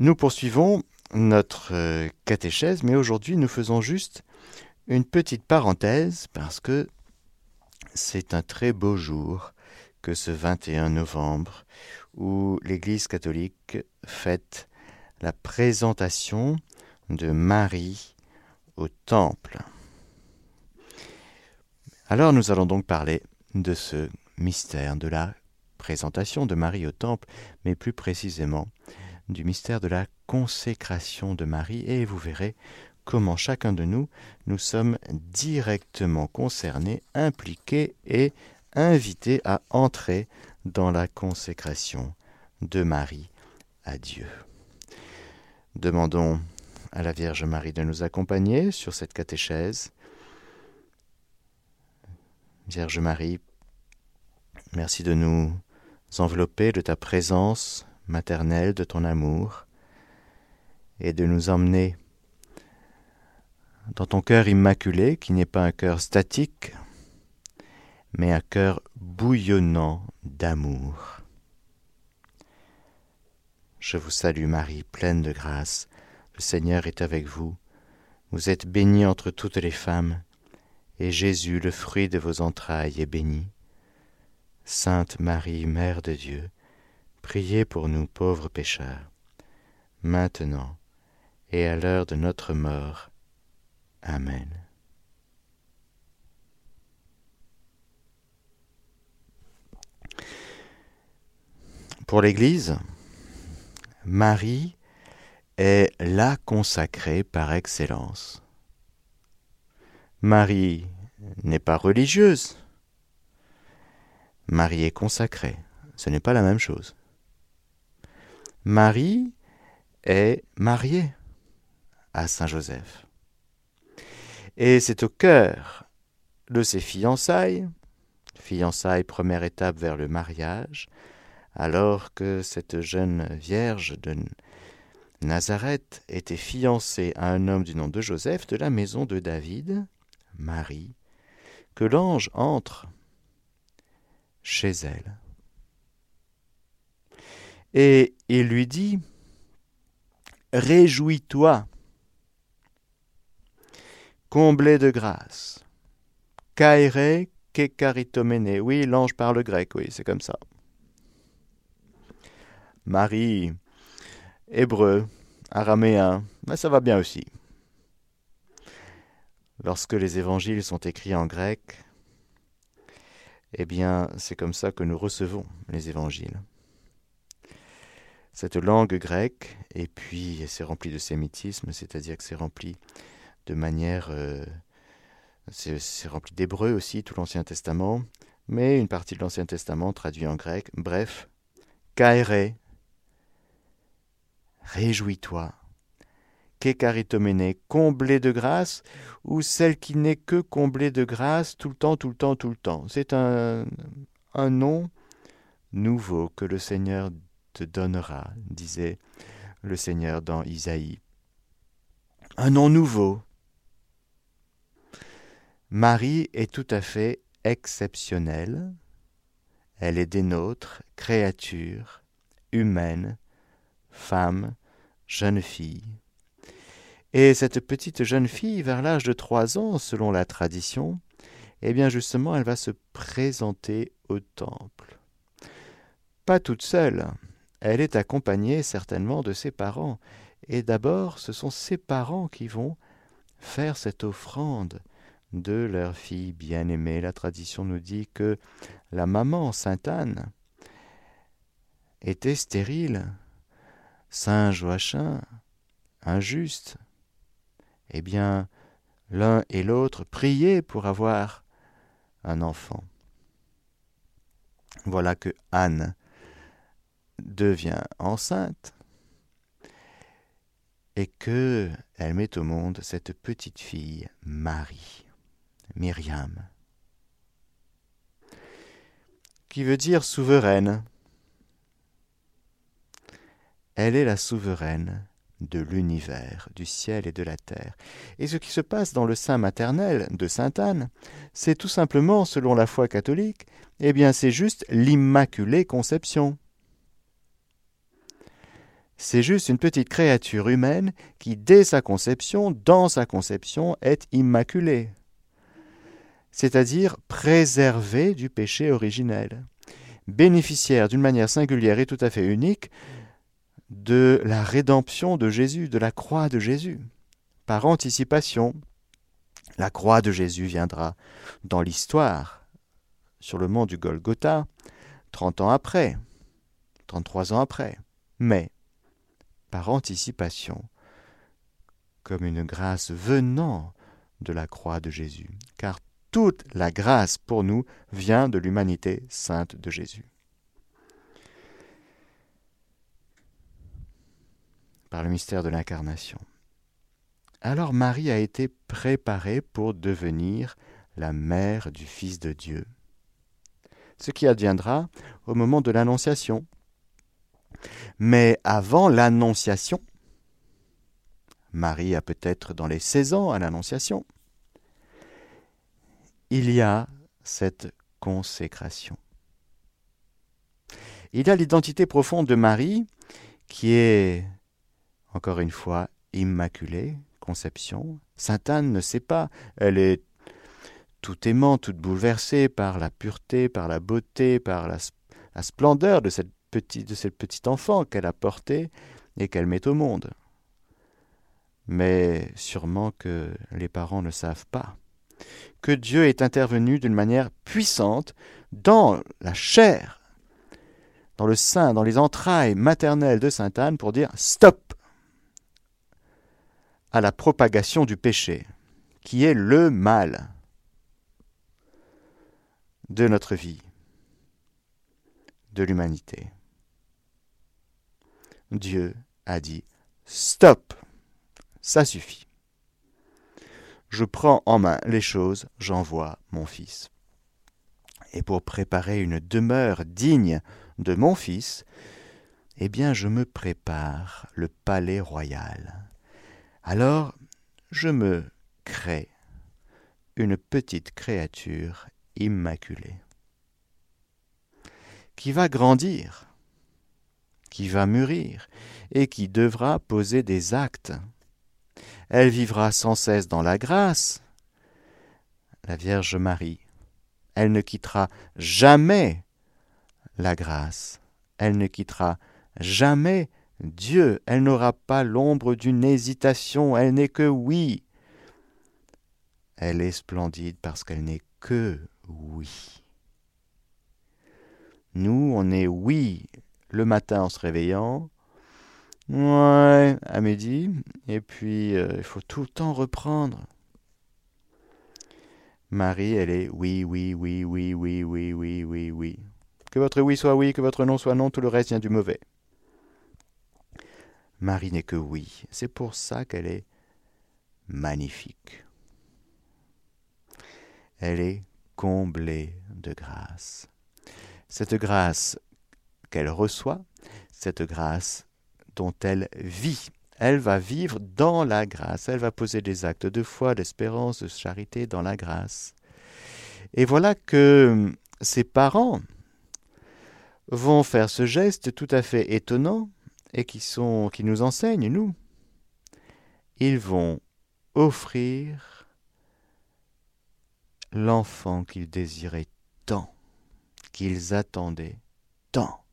Nous poursuivons notre euh, catéchèse, mais aujourd'hui nous faisons juste une petite parenthèse parce que c'est un très beau jour que ce 21 novembre où l'Église catholique fête la présentation de Marie au Temple. Alors nous allons donc parler de ce mystère de la présentation de Marie au Temple, mais plus précisément du mystère de la consécration de Marie, et vous verrez comment chacun de nous, nous sommes directement concernés, impliqués et invités à entrer dans la consécration de Marie à Dieu. Demandons à la Vierge Marie de nous accompagner sur cette catéchèse. Vierge Marie, merci de nous envelopper de ta présence maternelle, de ton amour, et de nous emmener dans ton cœur immaculé, qui n'est pas un cœur statique, mais un cœur bouillonnant d'amour. Je vous salue Marie, pleine de grâce, le Seigneur est avec vous, vous êtes bénie entre toutes les femmes, et Jésus, le fruit de vos entrailles, est béni. Sainte Marie, Mère de Dieu, priez pour nous pauvres pécheurs, maintenant et à l'heure de notre mort. Amen. Pour l'Église, Marie est la consacrée par excellence. Marie n'est pas religieuse. Marie est consacrée. Ce n'est pas la même chose. Marie est mariée à Saint Joseph. Et c'est au cœur de ses fiançailles, fiançailles première étape vers le mariage, alors que cette jeune vierge de Nazareth était fiancée à un homme du nom de Joseph de la maison de David, Marie, que l'ange entre chez elle. Et il lui dit, Réjouis-toi, comblé de grâce. Kaire kekaritomene. Oui, l'ange parle grec, oui, c'est comme ça. Marie, hébreu, araméen, mais ça va bien aussi. Lorsque les évangiles sont écrits en grec, eh bien, c'est comme ça que nous recevons les évangiles. Cette langue grecque, et puis c'est rempli de sémitisme, c'est-à-dire que c'est rempli de manière... Euh, c'est rempli d'hébreu aussi, tout l'Ancien Testament, mais une partie de l'Ancien Testament traduit en grec. Bref, kaere, réjouis-toi. Kekaritomene, comblé de grâce, ou celle qui n'est que comblée de grâce tout le temps, tout le temps, tout le temps? C'est un, un nom nouveau que le Seigneur donnera, disait le Seigneur dans Isaïe. Un nom nouveau. Marie est tout à fait exceptionnelle. Elle est des nôtres, créature, humaine, femme, jeune fille. Et cette petite jeune fille, vers l'âge de trois ans, selon la tradition, eh bien justement, elle va se présenter au temple. Pas toute seule, elle est accompagnée certainement de ses parents. Et d'abord, ce sont ses parents qui vont faire cette offrande de leur fille bien-aimée. La tradition nous dit que la maman, Sainte Anne, était stérile Saint Joachim, injuste, eh bien, l'un et l'autre priaient pour avoir un enfant. Voilà que Anne devient enceinte et que elle met au monde cette petite fille Marie, Myriam, qui veut dire souveraine. Elle est la souveraine de l'univers, du ciel et de la terre. Et ce qui se passe dans le sein maternel de Sainte Anne, c'est tout simplement, selon la foi catholique, eh bien c'est juste l'Immaculée Conception. C'est juste une petite créature humaine qui, dès sa conception, dans sa conception, est immaculée, c'est-à-dire préservée du péché originel, bénéficiaire d'une manière singulière et tout à fait unique de la rédemption de Jésus, de la croix de Jésus. Par anticipation, la croix de Jésus viendra dans l'histoire, sur le mont du Golgotha, 30 ans après, 33 ans après. Mais par anticipation, comme une grâce venant de la croix de Jésus, car toute la grâce pour nous vient de l'humanité sainte de Jésus. Par le mystère de l'incarnation. Alors Marie a été préparée pour devenir la mère du Fils de Dieu. Ce qui adviendra au moment de l'Annonciation, mais avant l'Annonciation, Marie a peut-être dans les 16 ans à l'Annonciation, il y a cette consécration. Il y a l'identité profonde de Marie qui est, encore une fois, immaculée, conception. Sainte Anne ne sait pas, elle est tout aimante, toute bouleversée par la pureté, par la beauté, par la, la splendeur de cette de ce petit enfant qu'elle a porté et qu'elle met au monde. Mais sûrement que les parents ne savent pas que Dieu est intervenu d'une manière puissante dans la chair, dans le sein, dans les entrailles maternelles de Sainte Anne pour dire stop à la propagation du péché, qui est le mal de notre vie, de l'humanité. Dieu a dit Stop Ça suffit. Je prends en main les choses, j'envoie mon Fils. Et pour préparer une demeure digne de mon Fils, eh bien je me prépare le palais royal. Alors je me crée une petite créature immaculée qui va grandir qui va mûrir et qui devra poser des actes. Elle vivra sans cesse dans la grâce, la Vierge Marie. Elle ne quittera jamais la grâce. Elle ne quittera jamais Dieu. Elle n'aura pas l'ombre d'une hésitation. Elle n'est que oui. Elle est splendide parce qu'elle n'est que oui. Nous, on est oui le matin en se réveillant. Ouais, à midi. Et puis, euh, il faut tout le temps reprendre. Marie, elle est oui, oui, oui, oui, oui, oui, oui, oui, oui. Que votre oui soit oui, que votre non soit non, tout le reste vient du mauvais. Marie n'est que oui. C'est pour ça qu'elle est magnifique. Elle est comblée de grâce. Cette grâce qu'elle reçoit, cette grâce dont elle vit. Elle va vivre dans la grâce, elle va poser des actes de foi, d'espérance, de charité dans la grâce. Et voilà que ses parents vont faire ce geste tout à fait étonnant et qui, qui nous enseigne, nous. Ils vont offrir l'enfant qu'ils désiraient tant, qu'ils attendaient tant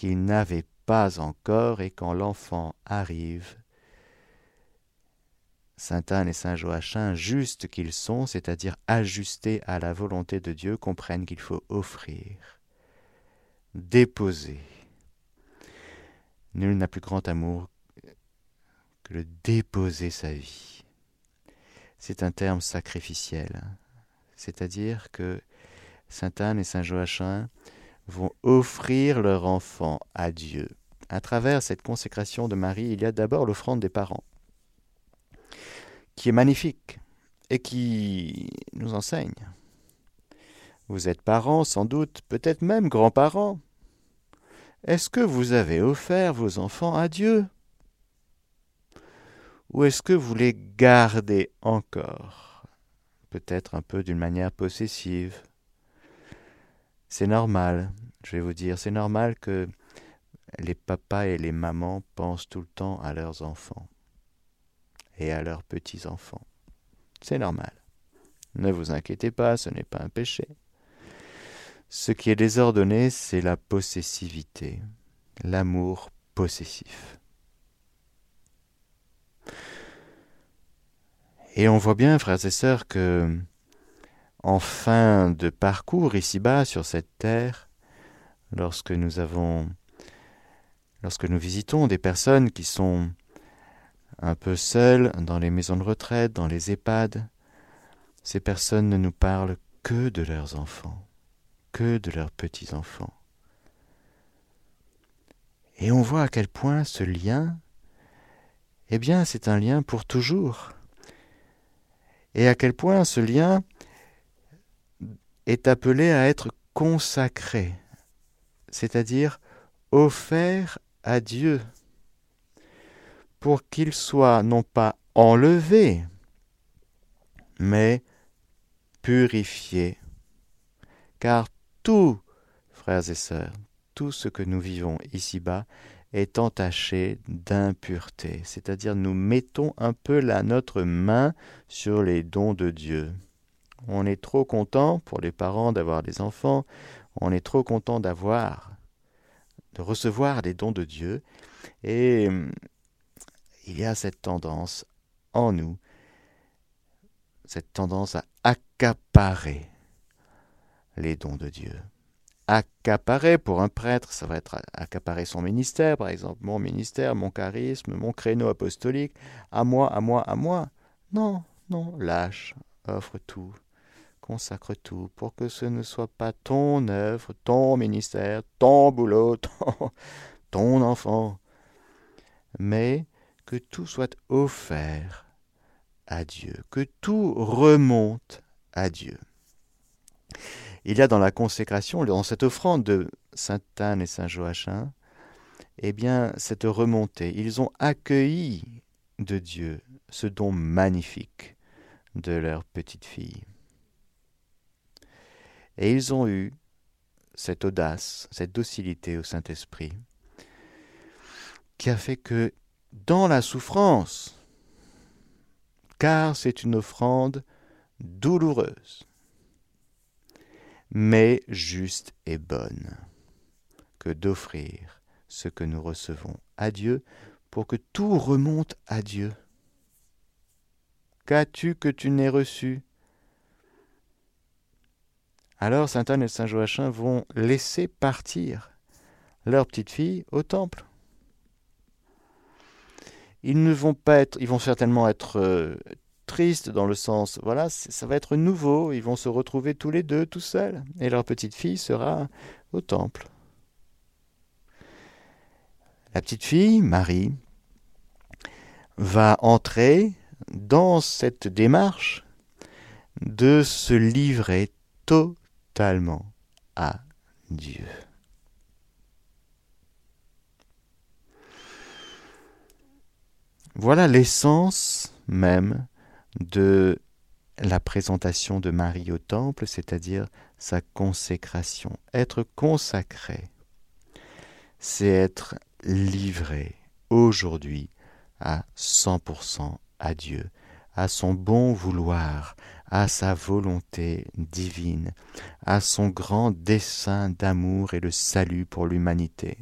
qu'ils n'avaient pas encore, et quand l'enfant arrive, Saint Anne et Saint Joachim, justes qu'ils sont, c'est-à-dire ajustés à la volonté de Dieu, comprennent qu'il faut offrir, déposer. Nul n'a plus grand amour que le déposer sa vie. C'est un terme sacrificiel, c'est-à-dire que Saint Anne et Saint Joachim vont offrir leur enfant à Dieu. À travers cette consécration de Marie, il y a d'abord l'offrande des parents, qui est magnifique et qui nous enseigne. Vous êtes parents, sans doute, peut-être même grands-parents. Est-ce que vous avez offert vos enfants à Dieu? Ou est-ce que vous les gardez encore? Peut-être un peu d'une manière possessive c'est normal, je vais vous dire, c'est normal que les papas et les mamans pensent tout le temps à leurs enfants et à leurs petits-enfants. C'est normal. Ne vous inquiétez pas, ce n'est pas un péché. Ce qui est désordonné, c'est la possessivité, l'amour possessif. Et on voit bien, frères et sœurs, que en fin de parcours ici-bas sur cette terre, lorsque nous avons lorsque nous visitons des personnes qui sont un peu seules dans les maisons de retraite, dans les EHPAD, ces personnes ne nous parlent que de leurs enfants, que de leurs petits-enfants. Et on voit à quel point ce lien, eh bien, c'est un lien pour toujours. Et à quel point ce lien est appelé à être consacré, c'est-à-dire offert à Dieu, pour qu'il soit non pas enlevé, mais purifié. Car tout, frères et sœurs, tout ce que nous vivons ici-bas est entaché d'impureté, c'est-à-dire nous mettons un peu la notre main sur les dons de Dieu. On est trop content pour les parents d'avoir des enfants, on est trop content d'avoir, de recevoir des dons de Dieu, et il y a cette tendance en nous, cette tendance à accaparer les dons de Dieu. Accaparer pour un prêtre, ça va être accaparer son ministère, par exemple, mon ministère, mon charisme, mon créneau apostolique, à moi, à moi, à moi. Non, non, lâche, offre tout, consacre tout, pour que ce ne soit pas ton œuvre, ton ministère, ton boulot, ton, ton enfant, mais que tout soit offert à Dieu, que tout remonte à Dieu. Il y a dans la consécration, dans cette offrande de Sainte Anne et Saint Joachim, eh bien, cette remontée. Ils ont accueilli de Dieu ce don magnifique de leur petite fille. Et ils ont eu cette audace, cette docilité au Saint-Esprit, qui a fait que dans la souffrance, car c'est une offrande douloureuse, mais juste et bonne, que d'offrir ce que nous recevons à Dieu pour que tout remonte à Dieu. Qu'as-tu que tu n'aies reçu Alors Saint Anne et Saint Joachim vont laisser partir leur petite fille au temple. Ils ne vont pas être, ils vont certainement être euh, tristes dans le sens, voilà, ça va être nouveau, ils vont se retrouver tous les deux tout seuls, et leur petite fille sera au temple. La petite fille, Marie, va entrer dans cette démarche de se livrer à Dieu. Voilà l'essence même de la présentation de Marie au temple, c'est-à-dire sa consécration. Être consacré, c'est être livré aujourd'hui à 100% à Dieu, à son bon vouloir, à sa volonté divine, à son grand dessein d'amour et de salut pour l'humanité.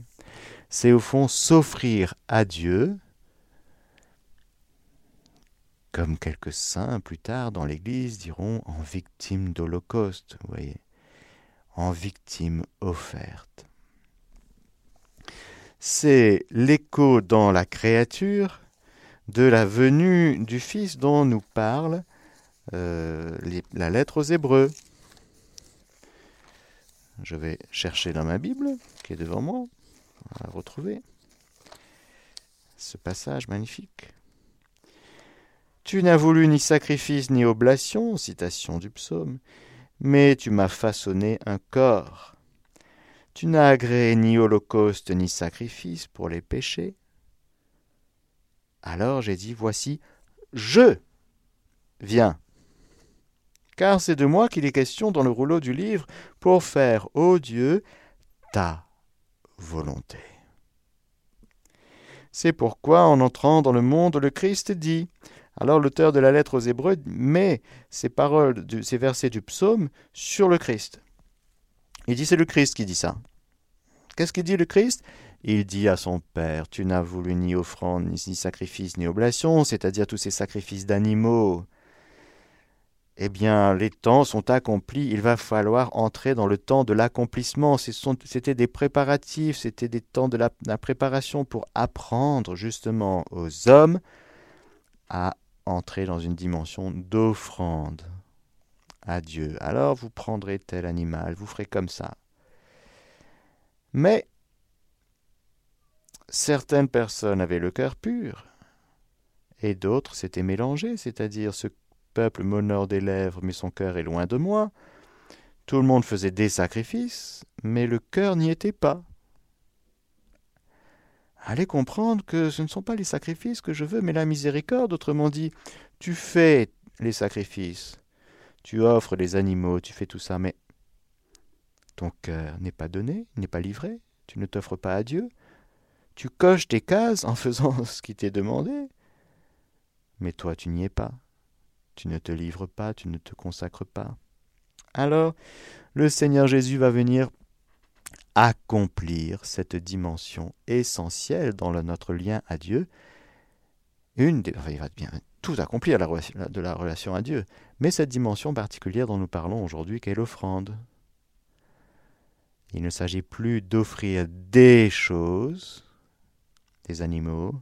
C'est au fond s'offrir à Dieu, comme quelques saints plus tard dans l'Église diront en victime d'Holocauste, vous voyez, en victime offerte. C'est l'écho dans la créature de la venue du Fils dont nous parle euh, la lettre aux Hébreux. Je vais chercher dans ma Bible, qui est devant moi, on va retrouver ce passage magnifique. Tu n'as voulu ni sacrifice ni oblation, citation du psaume, mais tu m'as façonné un corps. Tu n'as agréé ni holocauste ni sacrifice pour les péchés. Alors j'ai dit, voici, je viens. Car c'est de moi qu'il est question dans le rouleau du livre pour faire, ô Dieu, ta volonté. C'est pourquoi, en entrant dans le monde, le Christ dit. Alors l'auteur de la lettre aux Hébreux met ces paroles, ces versets du psaume sur le Christ. Il dit c'est le Christ qui dit ça. Qu'est-ce qu'il dit le Christ? Il dit à son Père, tu n'as voulu ni offrande, ni sacrifice, ni oblation, c'est-à-dire tous ces sacrifices d'animaux. Eh bien, les temps sont accomplis, il va falloir entrer dans le temps de l'accomplissement. C'était des préparatifs, c'était des temps de la préparation pour apprendre justement aux hommes à entrer dans une dimension d'offrande à Dieu. Alors vous prendrez tel animal, vous ferez comme ça. Mais certaines personnes avaient le cœur pur et d'autres s'étaient mélangées, c'est-à-dire ce peuple m'honore des lèvres, mais son cœur est loin de moi. Tout le monde faisait des sacrifices, mais le cœur n'y était pas. Allez comprendre que ce ne sont pas les sacrifices que je veux, mais la miséricorde. Autrement dit, tu fais les sacrifices, tu offres les animaux, tu fais tout ça, mais ton cœur n'est pas donné, n'est pas livré, tu ne t'offres pas à Dieu. Tu coches tes cases en faisant ce qui t'est demandé, mais toi tu n'y es pas. Tu ne te livres pas, tu ne te consacres pas. Alors, le Seigneur Jésus va venir accomplir cette dimension essentielle dans notre lien à Dieu. Une des, il va bien tout accomplir de la relation à Dieu, mais cette dimension particulière dont nous parlons aujourd'hui, qu'est l'offrande. Il ne s'agit plus d'offrir des choses, des animaux,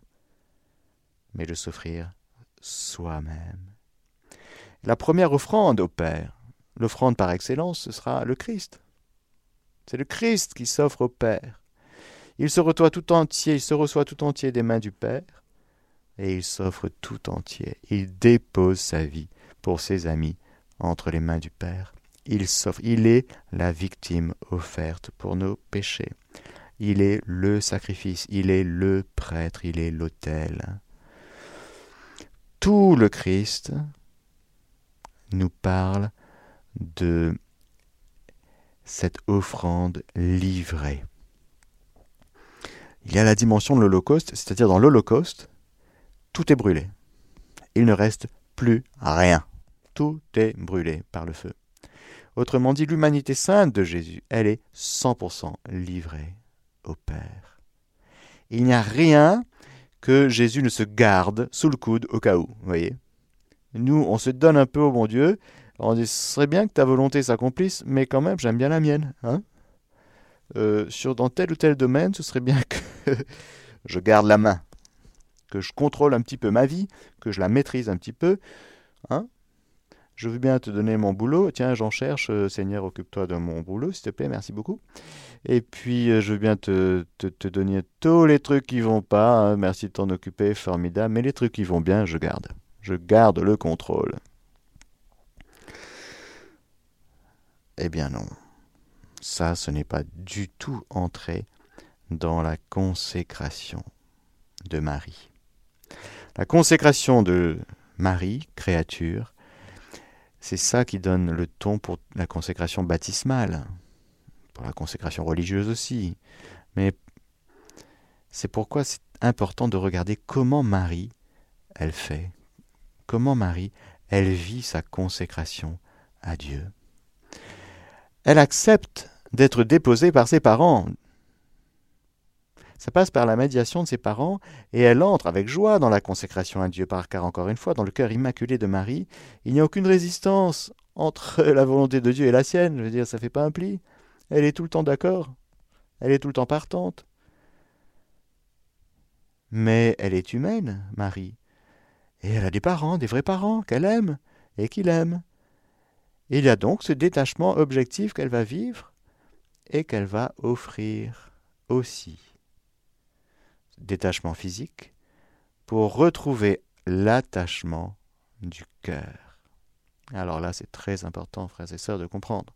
mais de s'offrir soi-même. La première offrande au Père, l'offrande par excellence, ce sera le Christ. C'est le Christ qui s'offre au Père. Il se reçoit tout entier, il se reçoit tout entier des mains du Père, et il s'offre tout entier. Il dépose sa vie pour ses amis entre les mains du Père. Il s'offre, il est la victime offerte pour nos péchés. Il est le sacrifice, il est le prêtre, il est l'autel. Tout le Christ nous parle de cette offrande livrée. Il y a la dimension de l'Holocauste, c'est-à-dire dans l'Holocauste, tout est brûlé. Il ne reste plus rien. Tout est brûlé par le feu. Autrement dit, l'humanité sainte de Jésus, elle est 100% livrée au Père. Il n'y a rien que Jésus ne se garde sous le coude au cas où, voyez. Nous, on se donne un peu au bon Dieu, on dit, ce serait bien que ta volonté s'accomplisse, mais quand même, j'aime bien la mienne. Hein euh, sur, dans tel ou tel domaine, ce serait bien que je garde la main, que je contrôle un petit peu ma vie, que je la maîtrise un petit peu. Hein je veux bien te donner mon boulot. Tiens, j'en cherche. Euh, Seigneur, occupe-toi de mon boulot, s'il te plaît. Merci beaucoup. Et puis, euh, je veux bien te, te, donner tous les trucs qui vont pas. Hein. merci de t'en occuper. Formidable. Mais les trucs qui vont bien, je garde. Je garde le contrôle. Eh bien non, ça ce n'est pas du tout entré dans la consécration de Marie. La consécration de Marie, créature, c'est ça qui donne le ton pour la consécration baptismale, pour la consécration religieuse aussi. Mais c'est pourquoi c'est important de regarder comment Marie, elle fait, comment Marie, elle vit sa consécration à Dieu elle accepte d'être déposée par ses parents. Ça passe par la médiation de ses parents et elle entre avec joie dans la consécration à Dieu, car encore une fois, dans le cœur immaculé de Marie, il n'y a aucune résistance entre la volonté de Dieu et la sienne. Je veux dire, ça ne fait pas un pli. Elle est tout le temps d'accord. Elle est tout le temps partante. Mais elle est humaine, Marie. Et elle a des parents, des vrais parents, qu'elle aime et qu'il aime. Il y a donc ce détachement objectif qu'elle va vivre et qu'elle va offrir aussi. Détachement physique pour retrouver l'attachement du cœur. Alors là, c'est très important, frères et sœurs, de comprendre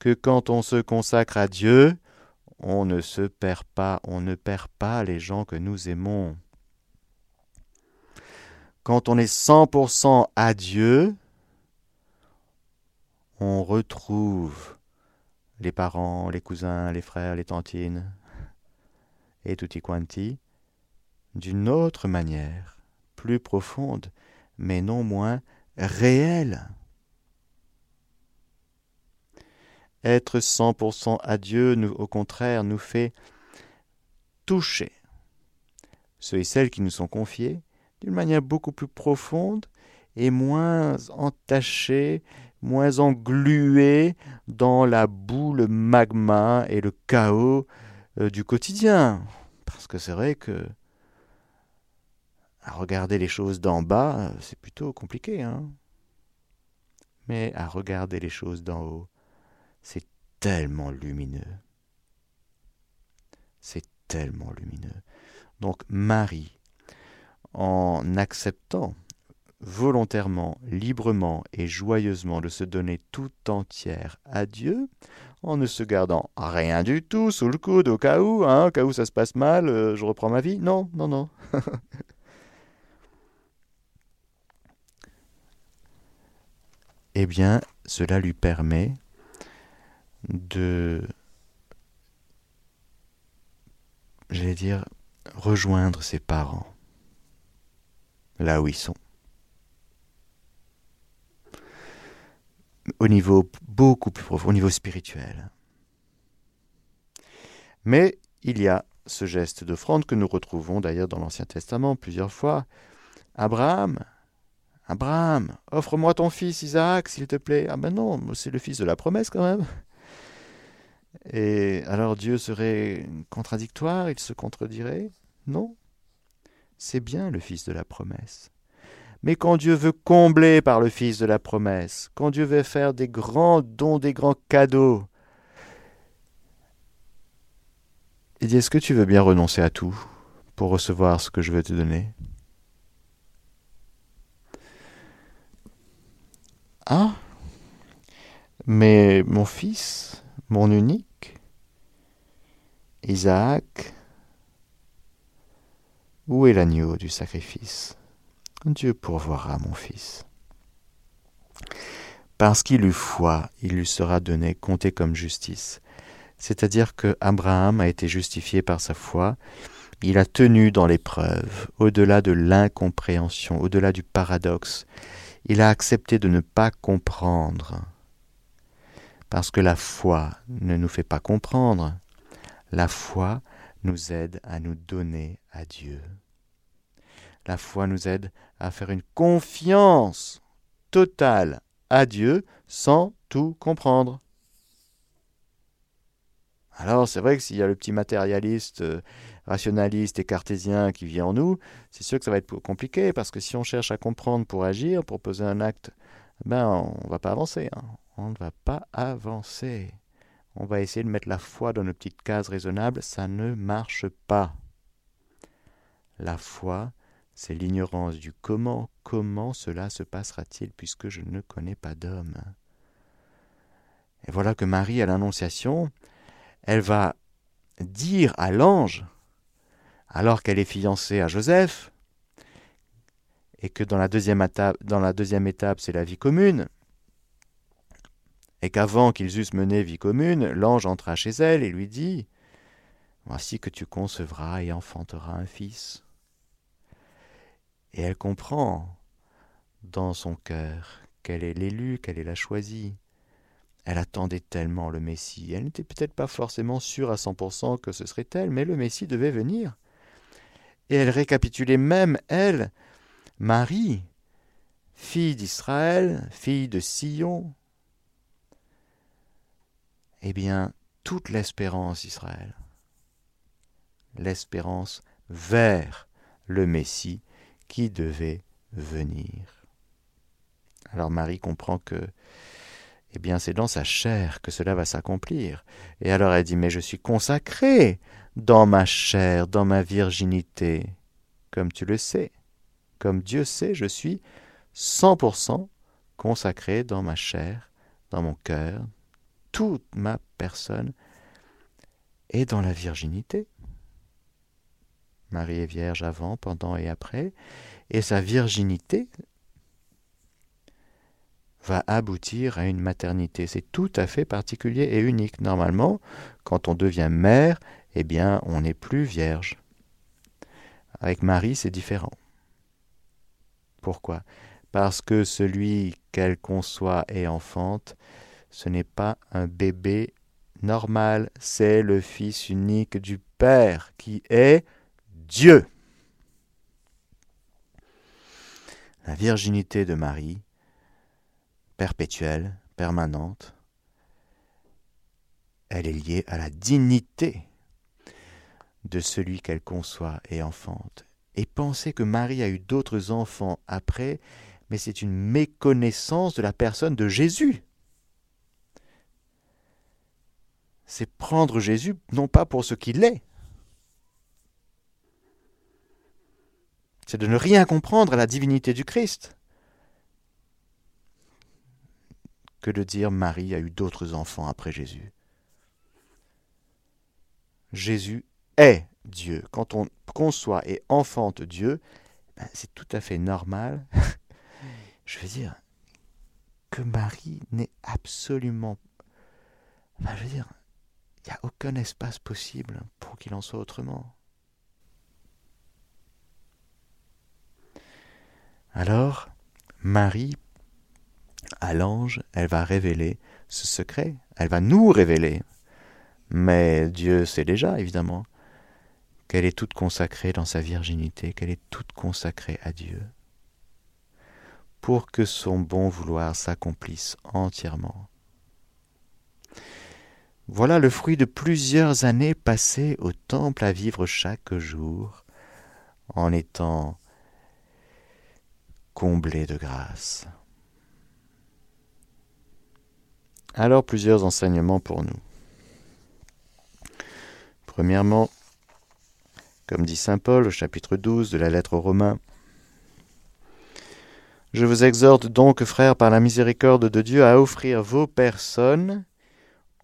que quand on se consacre à Dieu, on ne se perd pas, on ne perd pas les gens que nous aimons. Quand on est 100% à Dieu, on retrouve les parents, les cousins, les frères, les tantines et tutti quanti d'une autre manière, plus profonde, mais non moins réelle. Être 100% à Dieu, au contraire, nous fait toucher ceux et celles qui nous sont confiés d'une manière beaucoup plus profonde et moins entachés, moins englués dans la boue, le magma et le chaos euh, du quotidien. Parce que c'est vrai que à regarder les choses d'en bas, c'est plutôt compliqué. Hein Mais à regarder les choses d'en haut, c'est tellement lumineux. C'est tellement lumineux. Donc Marie, en acceptant volontairement, librement et joyeusement de se donner tout entière à Dieu, en ne se gardant rien du tout sous le coude au cas où, hein, au cas où ça se passe mal, euh, je reprends ma vie. Non, non, non. eh bien, cela lui permet de, j'allais dire, rejoindre ses parents là où ils sont. Au niveau beaucoup plus profond, au niveau spirituel. Mais il y a ce geste d'offrande que nous retrouvons d'ailleurs dans l'Ancien Testament plusieurs fois. Abraham, Abraham, offre-moi ton fils Isaac, s'il te plaît. Ah ben non, c'est le fils de la promesse quand même. Et alors Dieu serait contradictoire, il se contredirait? Non, c'est bien le Fils de la promesse. Mais quand Dieu veut combler par le Fils de la promesse, quand Dieu veut faire des grands dons, des grands cadeaux, il dit Est-ce que tu veux bien renoncer à tout pour recevoir ce que je veux te donner? Ah Mais mon fils, mon unique, Isaac, où est l'agneau du sacrifice? Dieu pourvoira mon fils. Parce qu'il eut foi, il lui sera donné compté comme justice. C'est-à-dire que Abraham a été justifié par sa foi, il a tenu dans l'épreuve, au-delà de l'incompréhension, au-delà du paradoxe. Il a accepté de ne pas comprendre. Parce que la foi ne nous fait pas comprendre. La foi nous aide à nous donner à Dieu. La foi nous aide à faire une confiance totale à Dieu sans tout comprendre. Alors c'est vrai que s'il y a le petit matérialiste, euh, rationaliste et cartésien qui vit en nous, c'est sûr que ça va être compliqué parce que si on cherche à comprendre pour agir, pour poser un acte, ben on ne va pas avancer. Hein. On ne va pas avancer on va essayer de mettre la foi dans nos petites cases raisonnables, ça ne marche pas. La foi, c'est l'ignorance du comment. Comment cela se passera-t-il puisque je ne connais pas d'homme? Et voilà que Marie, à l'Annonciation, elle va dire à l'ange, alors qu'elle est fiancée à Joseph, et que dans la deuxième étape, dans la deuxième étape c'est la vie commune, et qu'avant qu'ils eussent mené vie commune, l'ange entra chez elle et lui dit Voici que tu concevras et enfanteras un fils. Et elle comprend dans son cœur qu'elle est l'élu, qu'elle est la choisie. Elle attendait tellement le Messie. Elle n'était peut-être pas forcément sûre à 100% que ce serait elle, mais le Messie devait venir. Et elle récapitulait même, elle, Marie, fille d'Israël, fille de Sion, eh bien, toute l'espérance d'Israël, l'espérance vers le Messie qui devait venir. Alors Marie comprend que eh bien c'est dans sa chair que cela va s'accomplir. Et alors elle dit mais je suis consacrée dans ma chair, dans ma virginité, comme tu le sais, comme Dieu sait, je suis 100% consacrée dans ma chair, dans mon cœur, toute ma personne est dans la virginité. Marie est vierge avant, pendant et après, et sa virginité va aboutir à une maternité. C'est tout à fait particulier et unique. Normalement, quand on devient mère, eh bien, on n'est plus vierge. Avec Marie, c'est différent. Pourquoi? Parce que celui qu'elle conçoit et enfante, ce n'est pas un bébé normal, c'est le Fils unique du Père qui est Dieu. La virginité de Marie, perpétuelle, permanente, elle est liée à la dignité de celui qu'elle conçoit et enfante. Et penser que Marie a eu d'autres enfants après, mais c'est une méconnaissance de la personne de Jésus. C'est prendre Jésus non pas pour ce qu'il est, c'est de ne rien comprendre à la divinité du Christ que de dire Marie a eu d'autres enfants après Jésus. Jésus est Dieu. Quand on conçoit et enfante Dieu, ben, c'est tout à fait normal, je veux dire, que Marie n'est absolument... je veux dire, il n'y a aucun espace possible pour qu'il en soit autrement. Alors, Marie, à l'ange, elle va révéler ce secret, elle va nous révéler mais Dieu sait déjà, évidemment, qu'elle est toute consacrée dans sa virginité, qu'elle est toute consacrée à Dieu, pour que son bon vouloir s'accomplisse entièrement. Voilà le fruit de plusieurs années passées au temple à vivre chaque jour, en étant comblé de grâce. Alors plusieurs enseignements pour nous. Premièrement, comme dit Saint Paul au chapitre 12 de la lettre aux Romains, Je vous exhorte donc, frères, par la miséricorde de Dieu, à offrir vos personnes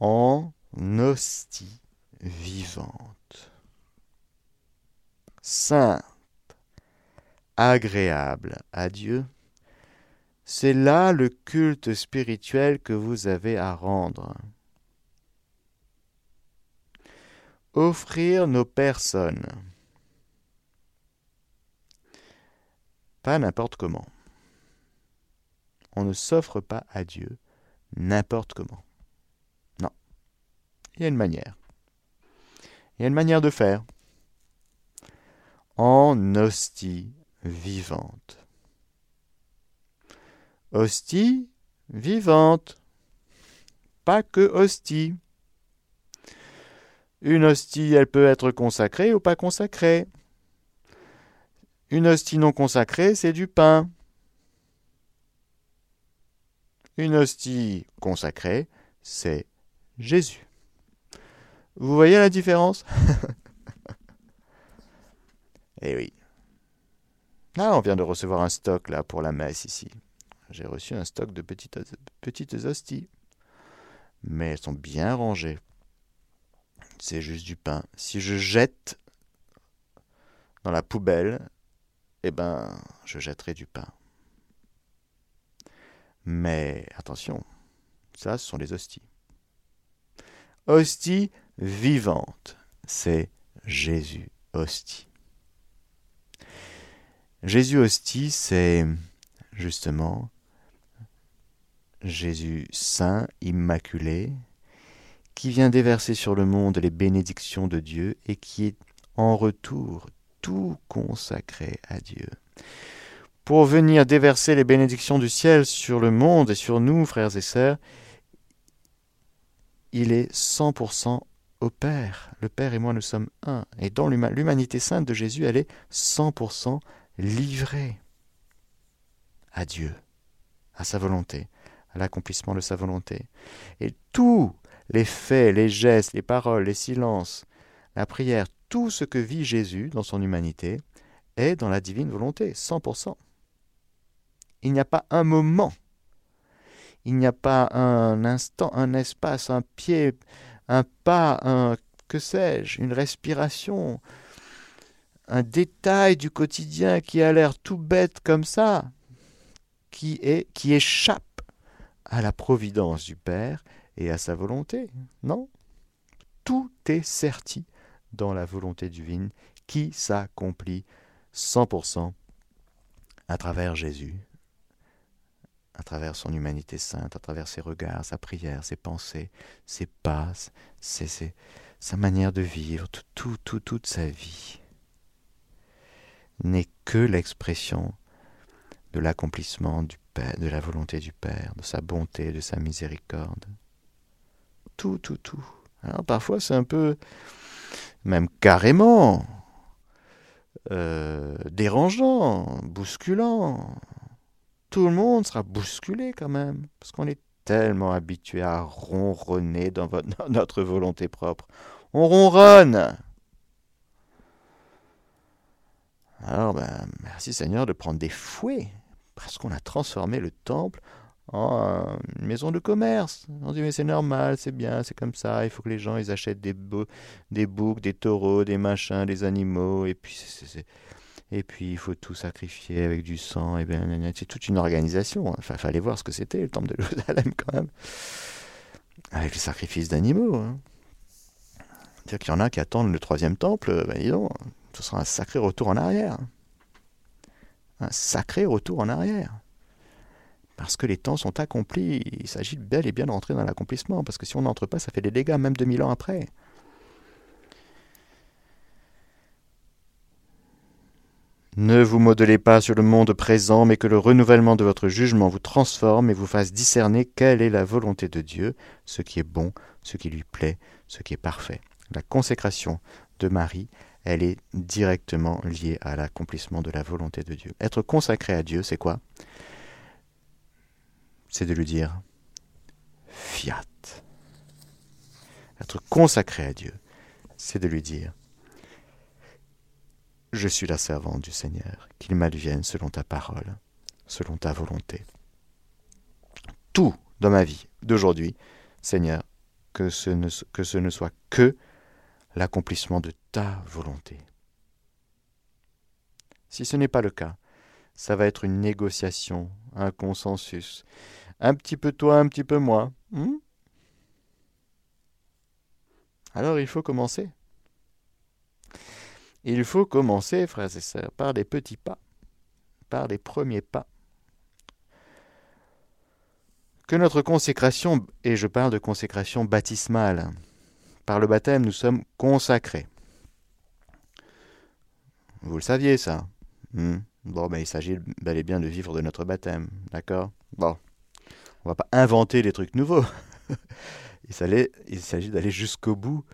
en hostie vivante, sainte, agréable à Dieu. C'est là le culte spirituel que vous avez à rendre. Offrir nos personnes. Pas n'importe comment. On ne s'offre pas à Dieu n'importe comment. Il y a une manière. Il y a une manière de faire. En hostie vivante. Hostie vivante. Pas que hostie. Une hostie, elle peut être consacrée ou pas consacrée. Une hostie non consacrée, c'est du pain. Une hostie consacrée, c'est Jésus. Vous voyez la différence Eh oui. Ah, on vient de recevoir un stock là pour la messe ici. J'ai reçu un stock de petites, petites hosties. Mais elles sont bien rangées c'est juste du pain. Si je jette dans la poubelle, eh ben, je jetterai du pain. Mais attention, ça, ce sont les hosties. Hostie vivante, c'est Jésus hostie. Jésus hostie, c'est justement Jésus saint, immaculé, qui vient déverser sur le monde les bénédictions de Dieu et qui est en retour tout consacré à Dieu. Pour venir déverser les bénédictions du ciel sur le monde et sur nous, frères et sœurs, il est 100% au Père. Le Père et moi, nous sommes un. Et dans l'humanité sainte de Jésus, elle est 100% livrée à Dieu, à sa volonté, à l'accomplissement de sa volonté. Et tout les faits, les gestes, les paroles, les silences, la prière, tout ce que vit Jésus dans son humanité est dans la divine volonté, 100%. Il n'y a pas un moment, il n'y a pas un instant, un espace, un pied, un pas, un que sais-je, une respiration, un détail du quotidien qui a l'air tout bête comme ça, qui, est, qui échappe à la providence du Père et à sa volonté. Non? Tout est serti dans la volonté divine qui s'accomplit 100% à travers Jésus, à travers son humanité sainte, à travers ses regards, sa prière, ses pensées, ses pas, sa manière de vivre, tout, tout, toute sa vie n'est que l'expression de l'accomplissement de la volonté du Père, de sa bonté, de sa miséricorde. Tout, tout, tout. Alors parfois c'est un peu, même carrément, euh, dérangeant, bousculant. Tout le monde sera bousculé quand même, parce qu'on est tellement habitué à ronronner dans, notre volonté propre. On ronronne. Alors, ben, merci Seigneur de prendre des fouets, parce qu'on a transformé le temple en une maison de commerce. On dit, mais c'est normal, c'est bien, c'est comme ça, il faut que les gens ils achètent des, des boucs, des taureaux, des machins, des animaux, et puis, et puis il faut tout sacrifier avec du sang, et bien, c'est toute une organisation. Enfin, il fallait voir ce que c'était, le temple de Jérusalem, quand même, avec le sacrifice d'animaux. Hein. C'est-à-dire qu'il y en a qui attendent le troisième temple, ben disons, ce sera un sacré retour en arrière. Un sacré retour en arrière. Parce que les temps sont accomplis, il s'agit bel et bien d'entrer dans l'accomplissement, parce que si on n'entre pas, ça fait des dégâts, même 2000 ans après. Ne vous modelez pas sur le monde présent, mais que le renouvellement de votre jugement vous transforme et vous fasse discerner quelle est la volonté de Dieu, ce qui est bon, ce qui lui plaît, ce qui est parfait. La consécration de Marie, elle est directement liée à l'accomplissement de la volonté de Dieu. Être consacré à Dieu, c'est quoi? C'est de lui dire fiat. Être consacré à Dieu, c'est de lui dire je suis la servante du Seigneur, qu'il m'advienne selon ta parole, selon ta volonté. Tout dans ma vie d'aujourd'hui, Seigneur, que ce, ne, soit que l'accomplissement de ta volonté. Si ce n'est pas le cas, ça va être une négociation, un consensus. Un petit peu toi, un petit peu moi. Hmm? Alors il faut commencer. Il faut commencer, frères et sœurs, par des petits pas, par des premiers pas. Que notre consécration, et je parle de consécration baptismale, par le baptême, nous sommes consacrés. Vous le saviez, ça hmm. Bon, ben, il s'agit bel et bien de vivre de notre baptême, d'accord? Bon, on va pas inventer des trucs nouveaux. il s'agit d'aller jusqu'au bout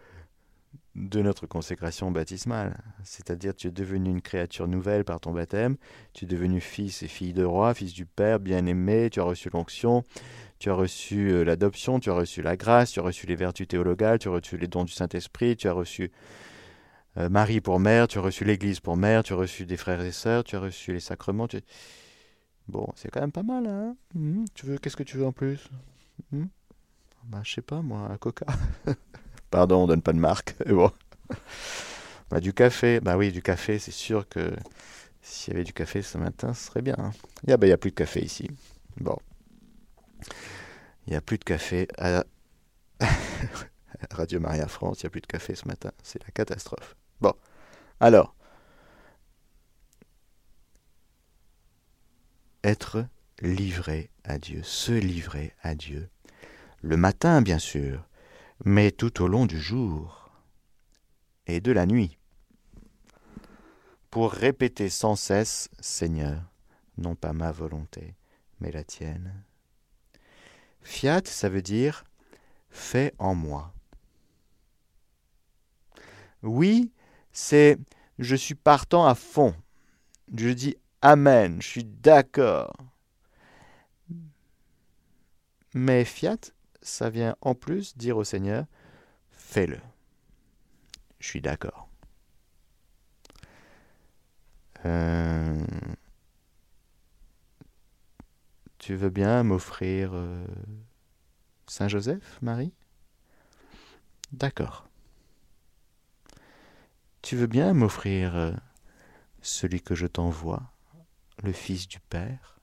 de notre consécration baptismale. C'est-à-dire, tu es devenu une créature nouvelle par ton baptême, tu es devenu fils et fille de roi, fils du Père, bien-aimé, tu as reçu l'onction, tu as reçu euh, l'adoption, tu as reçu la grâce, tu as reçu les vertus théologales, tu as reçu les dons du Saint-Esprit, tu as reçu euh, Marie pour mère, tu as reçu l'Église pour mère, tu as reçu des frères et sœurs, tu as reçu les sacrements. Bon, c'est quand même pas mal, hein hmm, Tu veux, qu'est-ce que tu veux en plus? Hmm Bah, je sais pas, moi, un coca. Pardon, on donne pas de marque. bon. Bah, du café, bah oui, du café, c'est sûr que s'il y avait du café ce matin, ce serait bien. Hein. Il n'y a plus de café ici. Bon. Il n'y a plus de café à Radio Maria France, il n'y a plus de café ce matin. C'est la catastrophe. Bon, alors, être livré à Dieu, se livrer à Dieu. Le matin, bien sûr, mais tout au long du jour et de la nuit. Pour répéter sans cesse, Seigneur, non pas ma volonté, mais la tienne. Fiat, ça veut dire fais en moi. Oui, c'est je suis partant à fond. Je dis Amen, je suis d'accord. Mais fiat, ça vient en plus dire au Seigneur Fais-le. Je suis d'accord. Euh, tu veux bien m'offrir euh, Saint Joseph, Marie? D'accord. Tu veux bien m'offrir euh, celui que je t'envoie, le Fils du Père?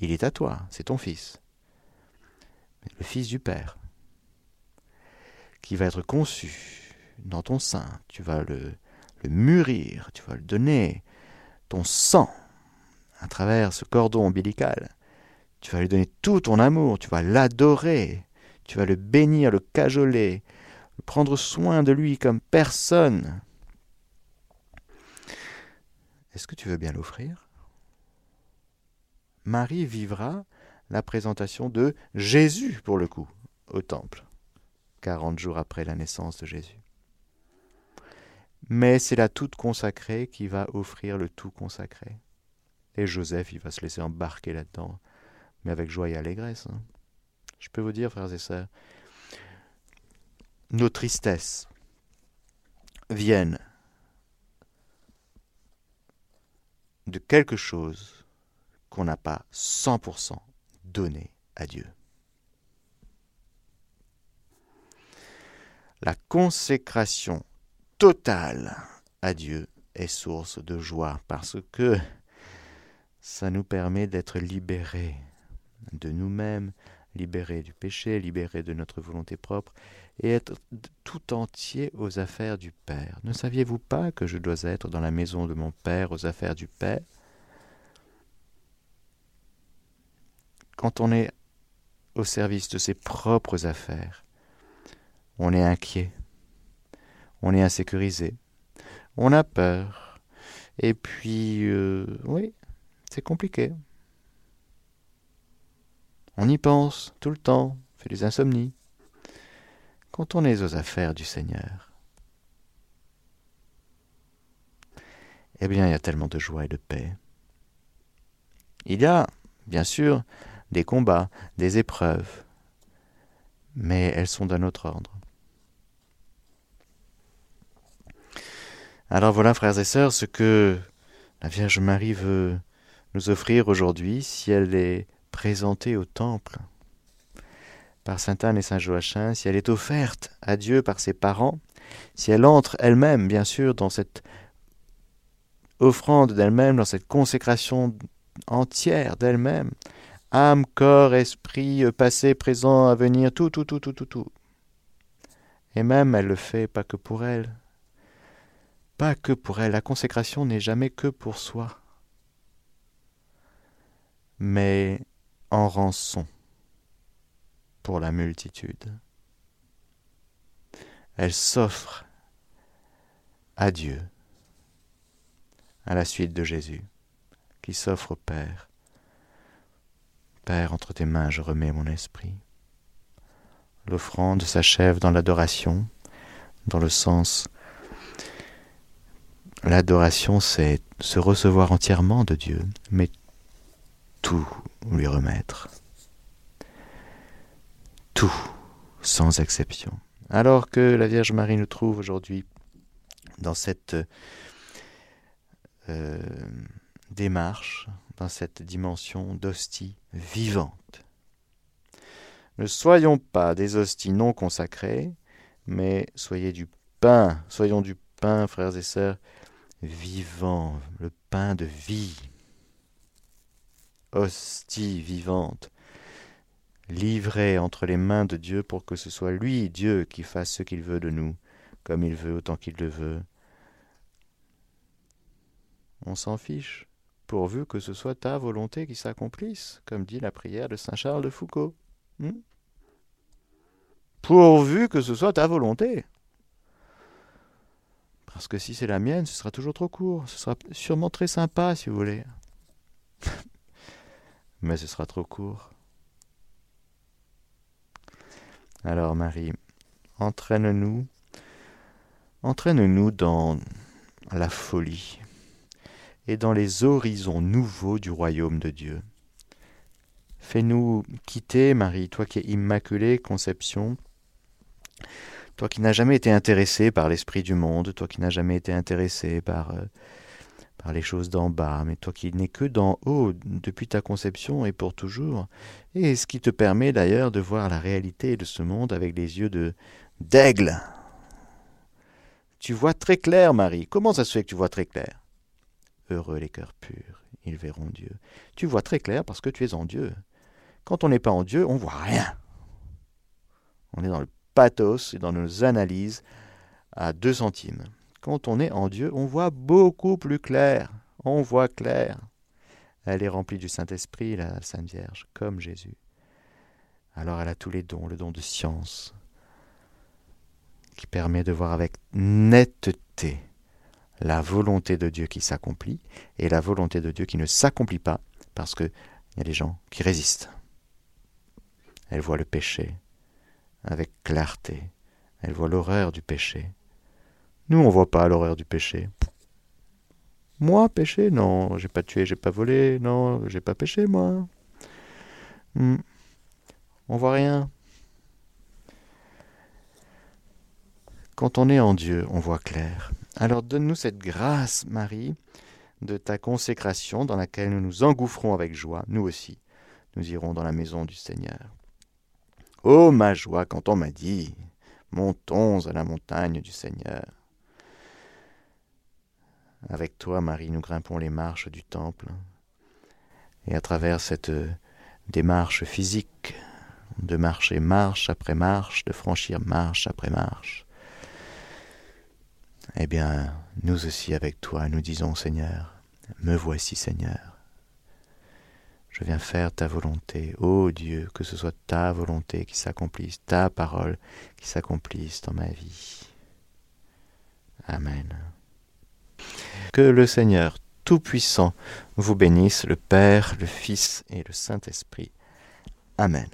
Il est à toi, c'est ton Fils. Le Fils du Père, qui va être conçu dans ton sein, tu vas le, mûrir, tu vas le donner ton sang à travers ce cordon ombilical. Tu vas lui donner tout ton amour, tu vas l'adorer, tu vas le bénir, le cajoler, prendre soin de lui comme personne. Est-ce que tu veux bien l'offrir? Marie vivra la présentation de Jésus, pour le coup, au temple, quarante jours après la naissance de Jésus. Mais c'est la toute consacrée qui va offrir le tout consacré. Et Joseph, il va se laisser embarquer là-dedans, mais avec joie et allégresse. Hein. Je peux vous dire, frères et sœurs, nos tristesses viennent de quelque chose qu'on n'a pas 100% donné à Dieu. La consécration totale à Dieu est source de joie parce que ça nous permet d'être libérés de nous-mêmes, libérés du péché, libérés de notre volonté propre et être tout entier aux affaires du Père. Ne saviez-vous pas que je dois être dans la maison de mon Père aux affaires du Père? Quand on est au service de ses propres affaires, on est inquiet, on est insécurisé, on a peur, et puis, euh, oui, c'est compliqué. On y pense tout le temps, fait des insomnies quand on est aux affaires du Seigneur, eh bien, il y a tellement de joie et de paix. Il y a, bien sûr, des combats, des épreuves, mais elles sont d'un autre ordre. Alors voilà, frères et sœurs, ce que la Vierge Marie veut nous offrir aujourd'hui, si elle est présentée au temple par Sainte Anne et Saint Joachim, si elle est offerte à Dieu par ses parents, si elle entre elle-même, bien sûr, dans cette offrande d'elle-même, dans cette consécration entière d'elle-même, âme, corps, esprit, passé, présent, à venir, tout, tout, tout, tout, tout, tout. Et même, elle le fait pas que pour elle. Pas que pour elle. La consécration n'est jamais que pour soi. Mais en rançon pour la multitude. Elle s'offre à Dieu à la suite de Jésus, qui s'offre au Père. Père, entre tes mains je remets mon esprit. L'offrande s'achève dans l'adoration, dans le sens L'adoration, c'est se recevoir entièrement de Dieu, mais tout lui remettre tout, sans exception. Alors que la Vierge Marie nous trouve aujourd'hui dans cette euh, démarche, dans cette dimension d'hostie vivante. Ne soyons pas des hosties non consacrées, mais soyez du pain, soyons du pain, frères et sœurs, vivant, le pain de vie. Hostie vivante, livré entre les mains de Dieu pour que ce soit lui, Dieu, qui fasse ce qu'il veut de nous, comme il veut, autant qu'il le veut. On s'en fiche, pourvu que ce soit ta volonté qui s'accomplisse, comme dit la prière de Saint Charles de Foucault. Hmm? pourvu que ce soit ta volonté. Parce que si c'est la mienne, ce sera toujours trop court. Ce sera sûrement très sympa, si vous voulez. Mais ce sera trop court. Alors Marie, entraîne-nous, entraîne-nous dans la folie et dans les horizons nouveaux du royaume de Dieu. Fais-nous quitter, Marie, toi qui es immaculée conception, toi qui n'as jamais été intéressée par l'esprit du monde, toi qui n'as jamais été intéressée par euh, par les choses d'en bas, mais toi qui n'es que d'en haut depuis ta conception et pour toujours, et ce qui te permet d'ailleurs de voir la réalité de ce monde avec les yeux de d'aigle. Tu vois très clair, Marie. Comment ça se fait que tu vois très clair? Heureux les cœurs purs, ils verront Dieu. Tu vois très clair parce que tu es en Dieu. Quand on n'est pas en Dieu, on voit rien. On est dans le pathos et dans nos analyses à deux centimes. Quand on est en Dieu, on voit beaucoup plus clair. On voit clair. Elle est remplie du Saint-Esprit, la Sainte Vierge, comme Jésus. Alors elle a tous les dons, le don de science, qui permet de voir avec netteté la volonté de Dieu qui s'accomplit et la volonté de Dieu qui ne s'accomplit pas parce qu'il y a des gens qui résistent. Elle voit le péché avec clarté. Elle voit l'horreur du péché. Nous, on ne voit pas l'horreur du péché. Moi, péché? Non, j'ai pas tué, j'ai pas volé. Non, j'ai pas péché, moi. Hmm. On voit rien. Quand on est en Dieu, on voit clair. Alors donne-nous cette grâce, Marie, de ta consécration dans laquelle nous nous engouffrons avec joie, nous aussi. Nous irons dans la maison du Seigneur. Oh ma joie quand on m'a dit Montons à la montagne du Seigneur. Avec toi, Marie, nous grimpons les marches du temple. Et à travers cette démarche physique, de marcher marche après marche, de franchir marche après marche, eh bien, nous aussi avec toi, nous disons Seigneur, me voici Seigneur. Je viens faire ta volonté, ô Dieu, que ce soit ta volonté qui s'accomplisse, ta parole qui s'accomplisse dans ma vie. Amen. Que le Seigneur Tout-Puissant vous bénisse, le Père, le Fils et le Saint-Esprit. Amen.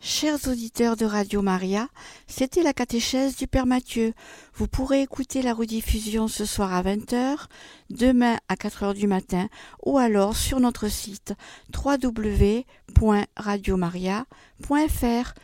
Chers auditeurs de Radio Maria, c'était la catéchèse du Père Mathieu. Vous pourrez écouter la rediffusion ce soir à 20h, demain à 4h du matin ou alors sur notre site www.radiomaria.fr.